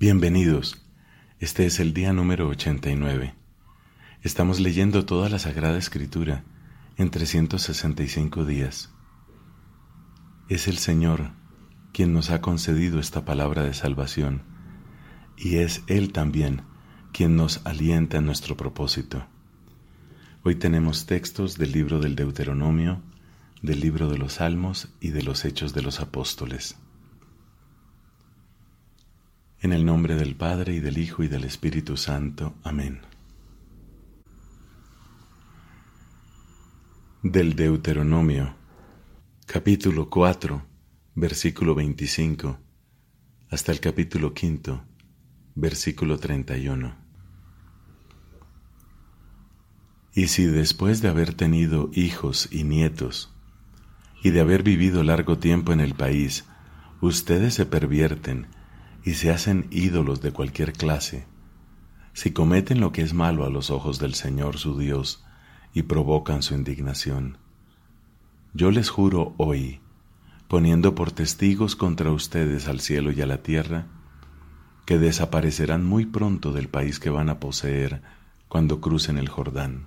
Bienvenidos. Este es el día número 89. Estamos leyendo toda la Sagrada Escritura en 365 días. Es el Señor quien nos ha concedido esta palabra de salvación y es Él también quien nos alienta en nuestro propósito. Hoy tenemos textos del libro del Deuteronomio, del libro de los Salmos y de los Hechos de los Apóstoles. En el nombre del Padre y del Hijo y del Espíritu Santo. Amén. Del Deuteronomio, capítulo 4, versículo 25, hasta el capítulo 5, versículo 31. Y si después de haber tenido hijos y nietos, y de haber vivido largo tiempo en el país, ustedes se pervierten, y se hacen ídolos de cualquier clase, si cometen lo que es malo a los ojos del Señor su Dios y provocan su indignación. Yo les juro hoy, poniendo por testigos contra ustedes al cielo y a la tierra, que desaparecerán muy pronto del país que van a poseer cuando crucen el Jordán.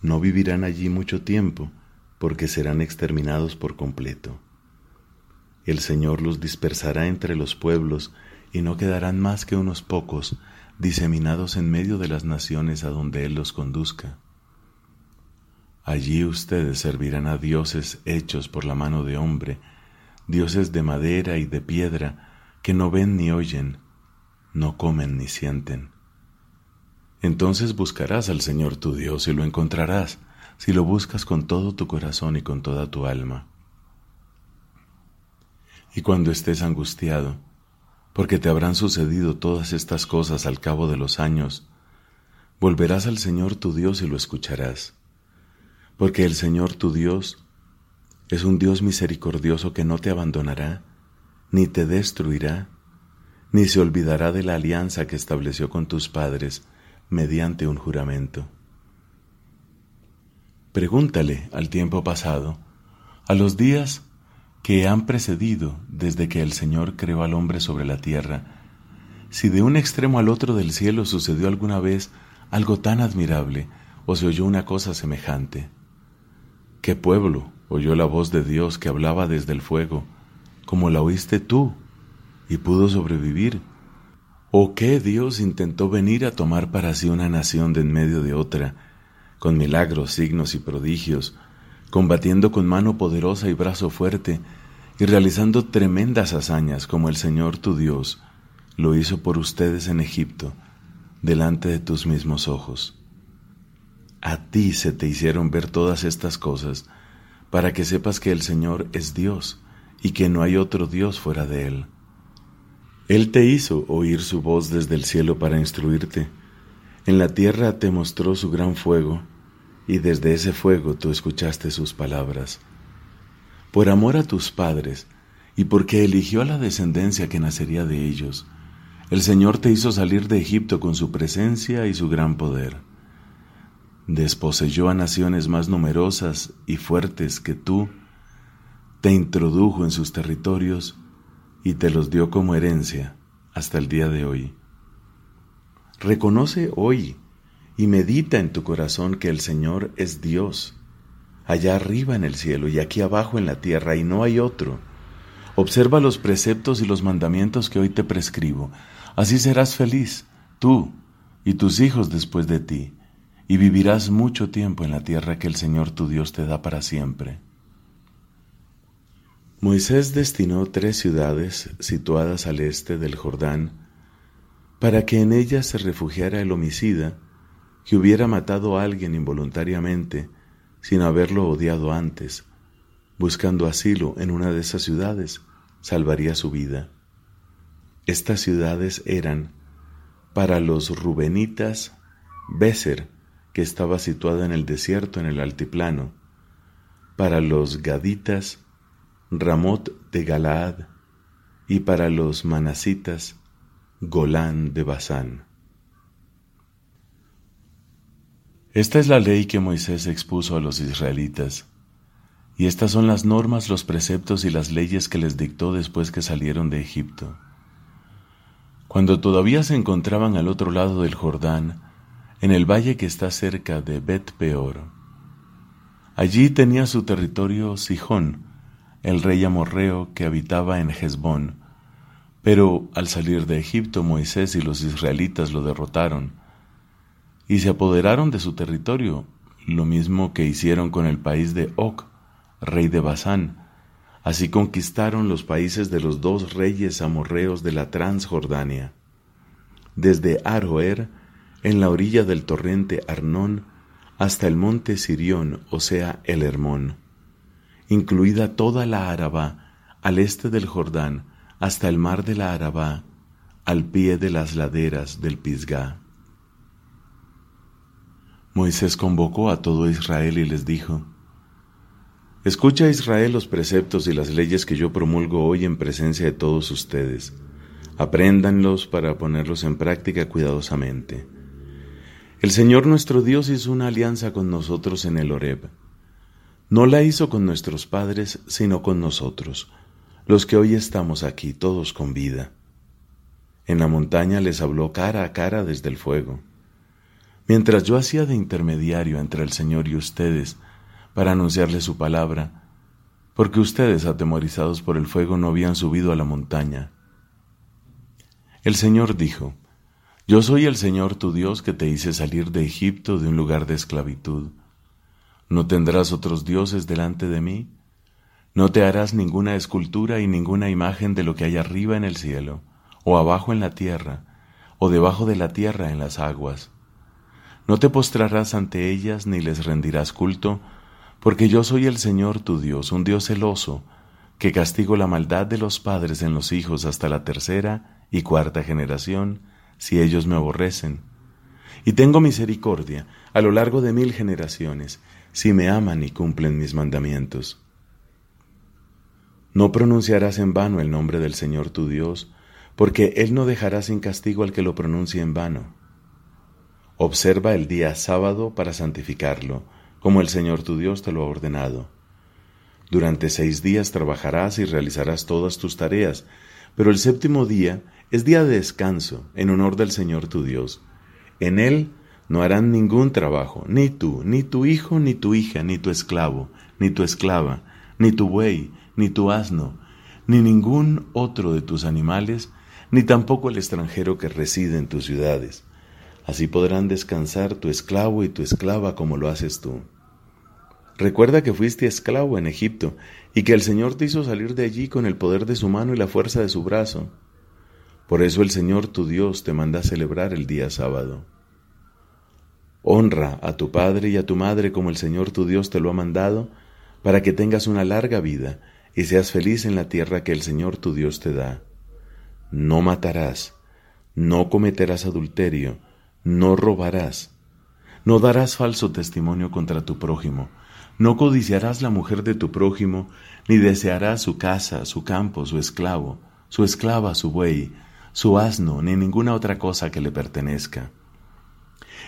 No vivirán allí mucho tiempo, porque serán exterminados por completo. El Señor los dispersará entre los pueblos y no quedarán más que unos pocos diseminados en medio de las naciones a donde Él los conduzca. Allí ustedes servirán a dioses hechos por la mano de hombre, dioses de madera y de piedra, que no ven ni oyen, no comen ni sienten. Entonces buscarás al Señor tu Dios y lo encontrarás, si lo buscas con todo tu corazón y con toda tu alma. Y cuando estés angustiado, porque te habrán sucedido todas estas cosas al cabo de los años, volverás al Señor tu Dios y lo escucharás, porque el Señor tu Dios es un Dios misericordioso que no te abandonará, ni te destruirá, ni se olvidará de la alianza que estableció con tus padres mediante un juramento. Pregúntale al tiempo pasado, a los días que han precedido desde que el Señor creó al hombre sobre la tierra, si de un extremo al otro del cielo sucedió alguna vez algo tan admirable o se oyó una cosa semejante. ¿Qué pueblo oyó la voz de Dios que hablaba desde el fuego, como la oíste tú, y pudo sobrevivir? ¿O qué Dios intentó venir a tomar para sí una nación de en medio de otra, con milagros, signos y prodigios, combatiendo con mano poderosa y brazo fuerte, y realizando tremendas hazañas como el Señor tu Dios lo hizo por ustedes en Egipto, delante de tus mismos ojos. A ti se te hicieron ver todas estas cosas, para que sepas que el Señor es Dios y que no hay otro Dios fuera de Él. Él te hizo oír su voz desde el cielo para instruirte. En la tierra te mostró su gran fuego y desde ese fuego tú escuchaste sus palabras. Por amor a tus padres y porque eligió a la descendencia que nacería de ellos, el Señor te hizo salir de Egipto con su presencia y su gran poder. Desposeyó a naciones más numerosas y fuertes que tú, te introdujo en sus territorios y te los dio como herencia hasta el día de hoy. Reconoce hoy y medita en tu corazón que el Señor es Dios, allá arriba en el cielo y aquí abajo en la tierra, y no hay otro. Observa los preceptos y los mandamientos que hoy te prescribo. Así serás feliz, tú y tus hijos después de ti, y vivirás mucho tiempo en la tierra que el Señor tu Dios te da para siempre. Moisés destinó tres ciudades situadas al este del Jordán, para que en ellas se refugiara el homicida, que hubiera matado a alguien involuntariamente sin haberlo odiado antes, buscando asilo en una de esas ciudades, salvaría su vida. Estas ciudades eran para los rubenitas Beser, que estaba situada en el desierto en el altiplano, para los gaditas Ramot de Galaad y para los manasitas Golán de Basán. Esta es la ley que Moisés expuso a los israelitas, y estas son las normas, los preceptos y las leyes que les dictó después que salieron de Egipto. Cuando todavía se encontraban al otro lado del Jordán, en el valle que está cerca de Bet Peor. Allí tenía su territorio Sijón, el rey amorreo que habitaba en Hezbón. Pero al salir de Egipto Moisés y los israelitas lo derrotaron y se apoderaron de su territorio, lo mismo que hicieron con el país de Oc, rey de Basán. Así conquistaron los países de los dos reyes amorreos de la Transjordania. Desde Aroer, en la orilla del torrente Arnón, hasta el monte Sirión, o sea, el Hermón, incluida toda la Arabá, al este del Jordán, hasta el mar de la Arabá, al pie de las laderas del Pisgá. Moisés convocó a todo Israel y les dijo, Escucha Israel los preceptos y las leyes que yo promulgo hoy en presencia de todos ustedes. Apréndanlos para ponerlos en práctica cuidadosamente. El Señor nuestro Dios hizo una alianza con nosotros en el Horeb. No la hizo con nuestros padres, sino con nosotros, los que hoy estamos aquí, todos con vida. En la montaña les habló cara a cara desde el fuego. Mientras yo hacía de intermediario entre el Señor y ustedes, para anunciarles su palabra, porque ustedes, atemorizados por el fuego, no habían subido a la montaña. El Señor dijo, Yo soy el Señor tu Dios que te hice salir de Egipto de un lugar de esclavitud. No tendrás otros dioses delante de mí. No te harás ninguna escultura y ninguna imagen de lo que hay arriba en el cielo, o abajo en la tierra, o debajo de la tierra en las aguas. No te postrarás ante ellas ni les rendirás culto, porque yo soy el Señor tu Dios, un Dios celoso, que castigo la maldad de los padres en los hijos hasta la tercera y cuarta generación, si ellos me aborrecen. Y tengo misericordia a lo largo de mil generaciones, si me aman y cumplen mis mandamientos. No pronunciarás en vano el nombre del Señor tu Dios, porque Él no dejará sin castigo al que lo pronuncie en vano. Observa el día sábado para santificarlo, como el Señor tu Dios te lo ha ordenado. Durante seis días trabajarás y realizarás todas tus tareas, pero el séptimo día es día de descanso en honor del Señor tu Dios. En él no harán ningún trabajo, ni tú, ni tu hijo, ni tu hija, ni tu esclavo, ni tu esclava, ni tu buey, ni tu asno, ni ningún otro de tus animales, ni tampoco el extranjero que reside en tus ciudades. Así podrán descansar tu esclavo y tu esclava como lo haces tú. Recuerda que fuiste esclavo en Egipto y que el Señor te hizo salir de allí con el poder de su mano y la fuerza de su brazo. Por eso el Señor tu Dios te manda a celebrar el día sábado. Honra a tu padre y a tu madre como el Señor tu Dios te lo ha mandado, para que tengas una larga vida y seas feliz en la tierra que el Señor tu Dios te da. No matarás, no cometerás adulterio, no robarás, no darás falso testimonio contra tu prójimo, no codiciarás la mujer de tu prójimo, ni desearás su casa, su campo, su esclavo, su esclava, su buey, su asno, ni ninguna otra cosa que le pertenezca.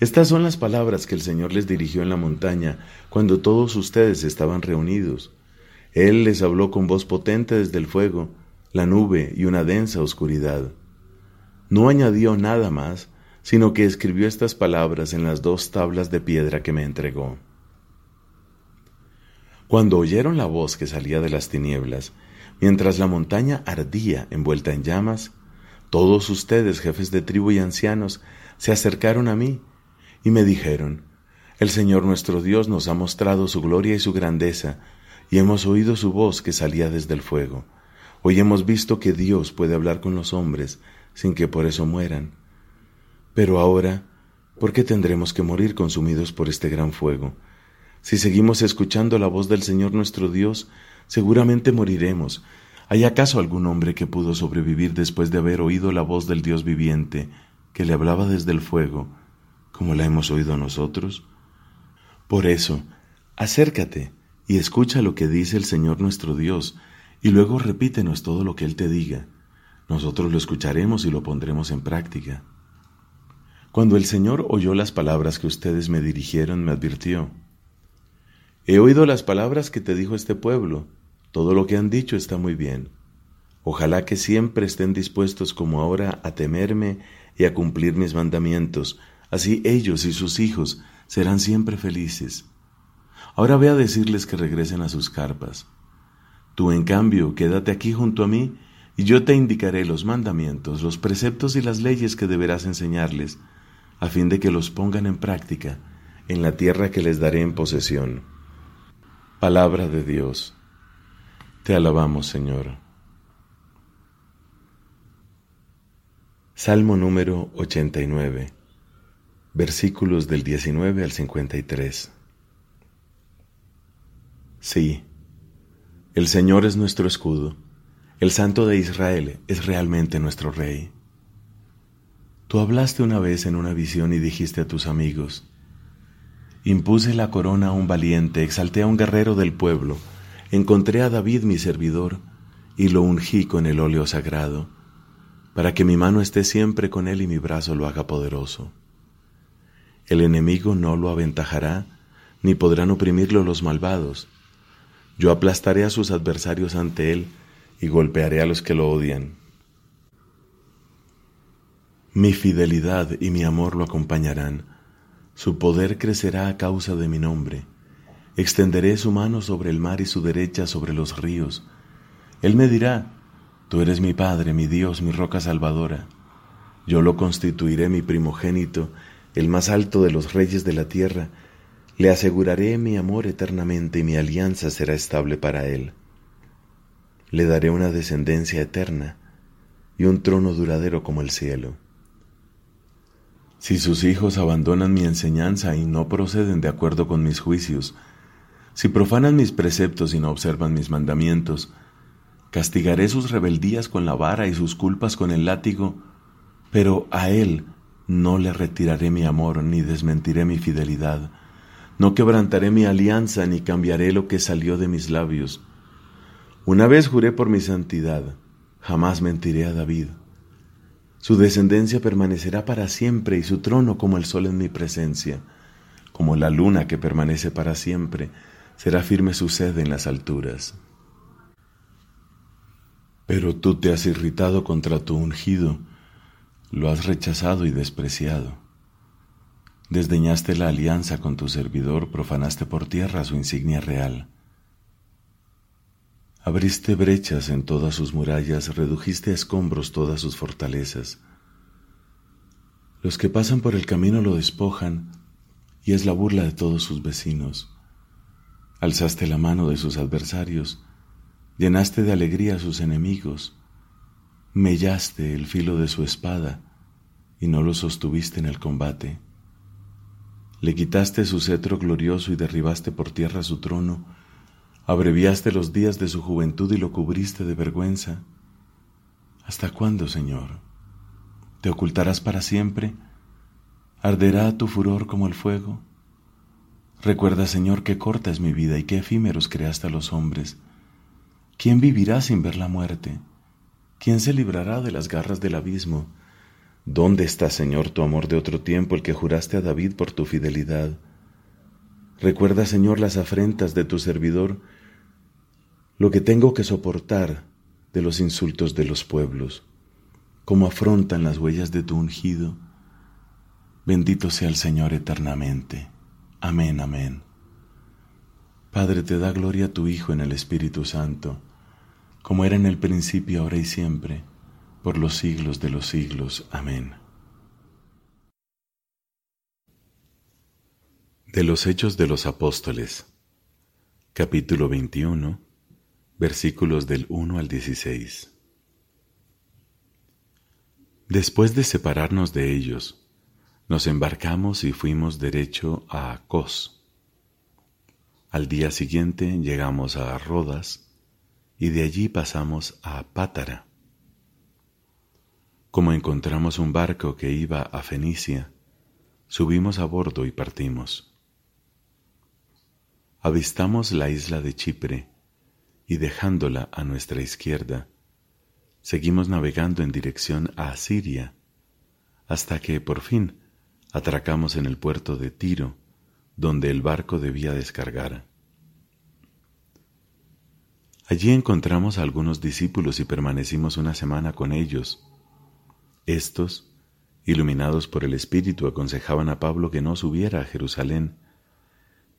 Estas son las palabras que el Señor les dirigió en la montaña cuando todos ustedes estaban reunidos. Él les habló con voz potente desde el fuego, la nube y una densa oscuridad. No añadió nada más, sino que escribió estas palabras en las dos tablas de piedra que me entregó. Cuando oyeron la voz que salía de las tinieblas, mientras la montaña ardía envuelta en llamas, todos ustedes, jefes de tribu y ancianos, se acercaron a mí y me dijeron, El Señor nuestro Dios nos ha mostrado su gloria y su grandeza, y hemos oído su voz que salía desde el fuego. Hoy hemos visto que Dios puede hablar con los hombres sin que por eso mueran. Pero ahora, ¿por qué tendremos que morir consumidos por este gran fuego? Si seguimos escuchando la voz del Señor nuestro Dios, seguramente moriremos. ¿Hay acaso algún hombre que pudo sobrevivir después de haber oído la voz del Dios viviente, que le hablaba desde el fuego, como la hemos oído nosotros? Por eso, acércate y escucha lo que dice el Señor nuestro Dios, y luego repítenos todo lo que Él te diga. Nosotros lo escucharemos y lo pondremos en práctica. Cuando el Señor oyó las palabras que ustedes me dirigieron, me advirtió, He oído las palabras que te dijo este pueblo. Todo lo que han dicho está muy bien. Ojalá que siempre estén dispuestos como ahora a temerme y a cumplir mis mandamientos, así ellos y sus hijos serán siempre felices. Ahora ve a decirles que regresen a sus carpas. Tú, en cambio, quédate aquí junto a mí, y yo te indicaré los mandamientos, los preceptos y las leyes que deberás enseñarles, a fin de que los pongan en práctica en la tierra que les daré en posesión. Palabra de Dios. Te alabamos, Señor. Salmo número 89, versículos del 19 al 53. Sí, el Señor es nuestro escudo, el Santo de Israel es realmente nuestro Rey. Tú hablaste una vez en una visión y dijiste a tus amigos, Impuse la corona a un valiente, exalté a un guerrero del pueblo, encontré a David mi servidor y lo ungí con el óleo sagrado, para que mi mano esté siempre con él y mi brazo lo haga poderoso. El enemigo no lo aventajará, ni podrán oprimirlo los malvados. Yo aplastaré a sus adversarios ante él y golpearé a los que lo odian. Mi fidelidad y mi amor lo acompañarán su poder crecerá a causa de mi nombre. Extenderé su mano sobre el mar y su derecha sobre los ríos. Él me dirá, Tú eres mi Padre, mi Dios, mi roca salvadora. Yo lo constituiré mi primogénito, el más alto de los reyes de la tierra. Le aseguraré mi amor eternamente y mi alianza será estable para él. Le daré una descendencia eterna y un trono duradero como el cielo. Si sus hijos abandonan mi enseñanza y no proceden de acuerdo con mis juicios, si profanan mis preceptos y no observan mis mandamientos, castigaré sus rebeldías con la vara y sus culpas con el látigo, pero a él no le retiraré mi amor ni desmentiré mi fidelidad, no quebrantaré mi alianza ni cambiaré lo que salió de mis labios. Una vez juré por mi santidad, jamás mentiré a David. Su descendencia permanecerá para siempre y su trono como el sol en mi presencia, como la luna que permanece para siempre, será firme su sede en las alturas. Pero tú te has irritado contra tu ungido, lo has rechazado y despreciado. Desdeñaste la alianza con tu servidor, profanaste por tierra su insignia real. Abriste brechas en todas sus murallas, redujiste a escombros todas sus fortalezas. Los que pasan por el camino lo despojan y es la burla de todos sus vecinos. Alzaste la mano de sus adversarios, llenaste de alegría a sus enemigos, mellaste el filo de su espada y no lo sostuviste en el combate. Le quitaste su cetro glorioso y derribaste por tierra su trono, Abreviaste los días de su juventud y lo cubriste de vergüenza. ¿Hasta cuándo, Señor? ¿Te ocultarás para siempre? ¿Arderá tu furor como el fuego? Recuerda, Señor, qué corta es mi vida y qué efímeros creaste a los hombres. ¿Quién vivirá sin ver la muerte? ¿Quién se librará de las garras del abismo? ¿Dónde está, Señor, tu amor de otro tiempo, el que juraste a David por tu fidelidad? Recuerda, Señor, las afrentas de tu servidor lo que tengo que soportar de los insultos de los pueblos, cómo afrontan las huellas de tu ungido. Bendito sea el Señor eternamente. Amén, amén. Padre, te da gloria a tu Hijo en el Espíritu Santo, como era en el principio, ahora y siempre, por los siglos de los siglos. Amén. De los Hechos de los Apóstoles, capítulo 21 versículos del 1 al 16. Después de separarnos de ellos, nos embarcamos y fuimos derecho a Cos. Al día siguiente llegamos a Rodas y de allí pasamos a Pátara. Como encontramos un barco que iba a Fenicia, subimos a bordo y partimos. Avistamos la isla de Chipre y dejándola a nuestra izquierda, seguimos navegando en dirección a Asiria, hasta que por fin atracamos en el puerto de Tiro, donde el barco debía descargar. Allí encontramos a algunos discípulos y permanecimos una semana con ellos. Estos, iluminados por el Espíritu, aconsejaban a Pablo que no subiera a Jerusalén,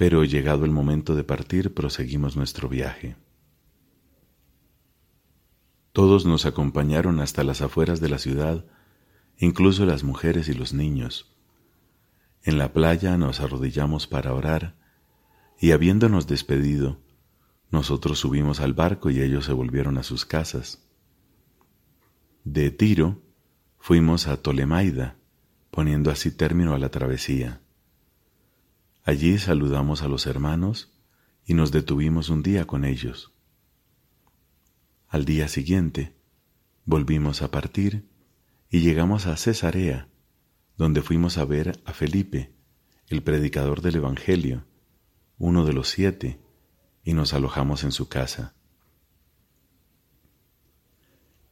pero llegado el momento de partir proseguimos nuestro viaje. Todos nos acompañaron hasta las afueras de la ciudad, incluso las mujeres y los niños. En la playa nos arrodillamos para orar y habiéndonos despedido, nosotros subimos al barco y ellos se volvieron a sus casas. De Tiro fuimos a Tolemaida, poniendo así término a la travesía. Allí saludamos a los hermanos y nos detuvimos un día con ellos. Al día siguiente volvimos a partir y llegamos a Cesarea, donde fuimos a ver a Felipe, el predicador del Evangelio, uno de los siete, y nos alojamos en su casa.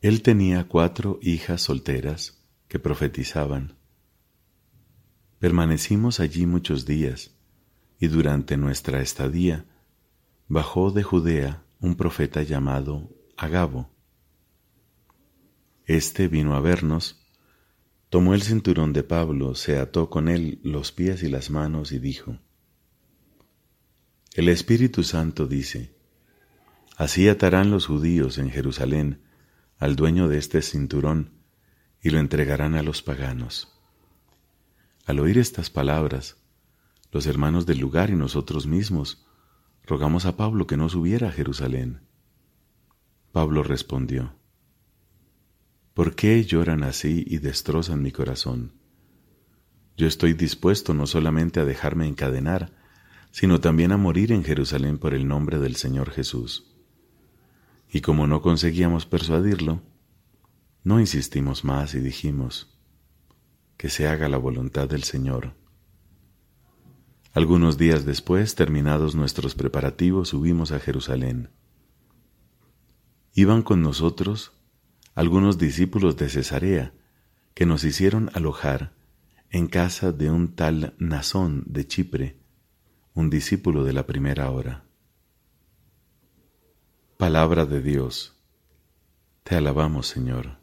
Él tenía cuatro hijas solteras que profetizaban. Permanecimos allí muchos días, y durante nuestra estadía bajó de Judea un profeta llamado Agabo. Este vino a vernos, tomó el cinturón de Pablo, se ató con él los pies y las manos y dijo, el Espíritu Santo dice, Así atarán los judíos en Jerusalén al dueño de este cinturón y lo entregarán a los paganos. Al oír estas palabras, los hermanos del lugar y nosotros mismos rogamos a Pablo que no subiera a Jerusalén. Pablo respondió, ¿Por qué lloran así y destrozan mi corazón? Yo estoy dispuesto no solamente a dejarme encadenar, sino también a morir en Jerusalén por el nombre del Señor Jesús. Y como no conseguíamos persuadirlo, no insistimos más y dijimos, que se haga la voluntad del Señor. Algunos días después, terminados nuestros preparativos, subimos a Jerusalén. Iban con nosotros algunos discípulos de Cesarea que nos hicieron alojar en casa de un tal Nazón de Chipre, un discípulo de la primera hora. Palabra de Dios. Te alabamos, Señor.